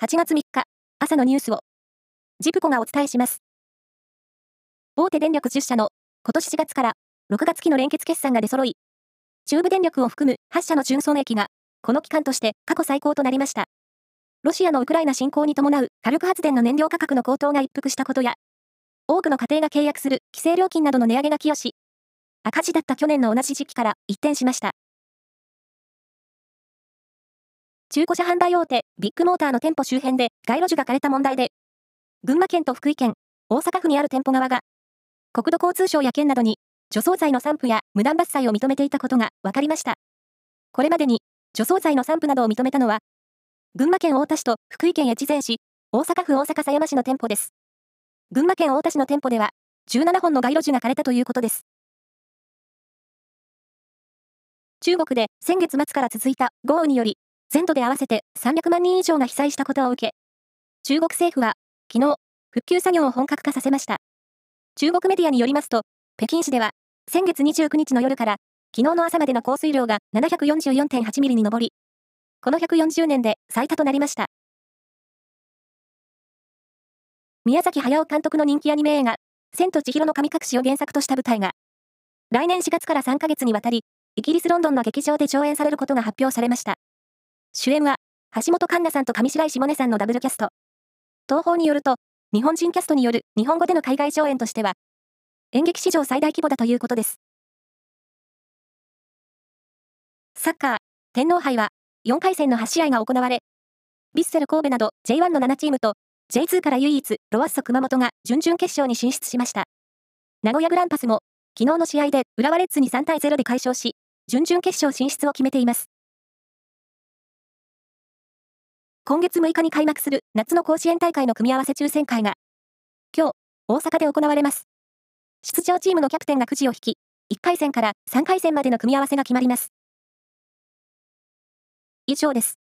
8月3日、朝のニュースを、ジプコがお伝えします。大手電力10社の今年4月から6月期の連結決算が出揃い、中部電力を含む8社の純損益が、この期間として過去最高となりました。ロシアのウクライナ侵攻に伴う火力発電の燃料価格の高騰が一服したことや、多くの家庭が契約する規制料金などの値上げが寄与し、赤字だった去年の同じ時期から一転しました。中古車販売大手ビッグモーターの店舗周辺で街路樹が枯れた問題で、群馬県と福井県、大阪府にある店舗側が、国土交通省や県などに除草剤の散布や無断伐採を認めていたことが分かりました。これまでに除草剤の散布などを認めたのは、群馬県太田市と福井県越前市、大阪府大阪狭山市の店舗です。群馬県太田市の店舗では、17本の街路樹が枯れたということです。中国で先月末から続いた豪雨により、全土で合わせて300万人以上が被災したことを受け、中国政府は昨日、復旧作業を本格化させました。中国メディアによりますと、北京市では先月29日の夜から昨日の朝までの降水量が744.8ミリに上り、この140年で最多となりました。宮崎駿監督の人気アニメ映画、千と千尋の神隠しを原作とした舞台が、来年4月から3ヶ月にわたり、イギリス・ロンドンの劇場で上演されることが発表されました。主演は、橋本環奈さんと上白石萌音さんのダブルキャスト。東方によると、日本人キャストによる日本語での海外上演としては、演劇史上最大規模だということです。サッカー、天皇杯は、4回戦の8試合が行われ、ヴィッセル神戸など J1 の7チームと、J2 から唯一、ロワッソ熊本が準々決勝に進出しました。名古屋グランパスも、昨日の試合で浦和レッズに3対0で快勝し、準々決勝進出を決めています。今月6日に開幕する夏の甲子園大会の組み合わせ抽選会が、今日、大阪で行われます。出場チームのキャプテンがくじを引き、1回戦から3回戦までの組み合わせが決まります。以上です。